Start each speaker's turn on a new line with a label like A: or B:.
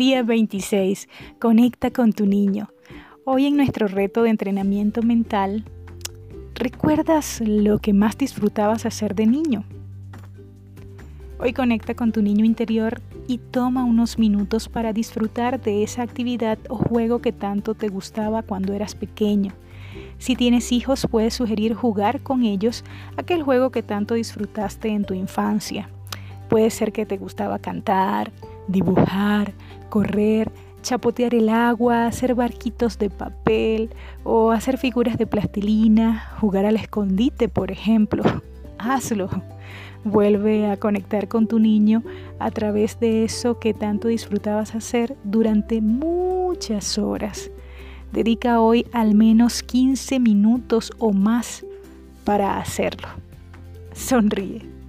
A: Día 26. Conecta con tu niño. Hoy en nuestro reto de entrenamiento mental, ¿recuerdas lo que más disfrutabas hacer de niño? Hoy conecta con tu niño interior y toma unos minutos para disfrutar de esa actividad o juego que tanto te gustaba cuando eras pequeño. Si tienes hijos, puedes sugerir jugar con ellos aquel juego que tanto disfrutaste en tu infancia. Puede ser que te gustaba cantar, dibujar, correr, chapotear el agua, hacer barquitos de papel o hacer figuras de plastilina, jugar al escondite, por ejemplo. Hazlo. Vuelve a conectar con tu niño a través de eso que tanto disfrutabas hacer durante muchas horas. Dedica hoy al menos 15 minutos o más para hacerlo. Sonríe.